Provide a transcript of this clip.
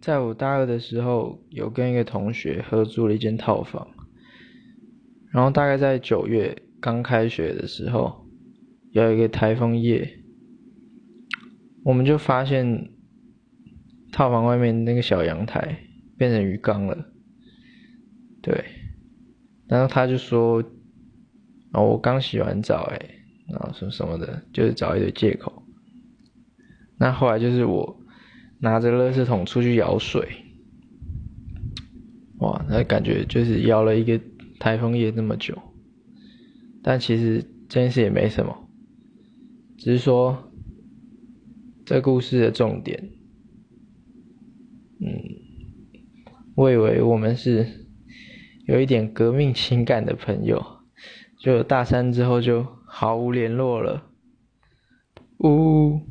在我大二的时候，有跟一个同学合租了一间套房，然后大概在九月刚开学的时候，有一个台风夜，我们就发现套房外面那个小阳台变成鱼缸了，对，然后他就说，哦，我刚洗完澡，哎，然后什么什么的，就是找一堆借口。那后来就是我拿着垃圾桶出去舀水，哇，那感觉就是舀了一个台风夜那么久，但其实这件事也没什么，只是说这故事的重点，嗯，我以为我们是有一点革命情感的朋友，就大三之后就毫无联络了，呜。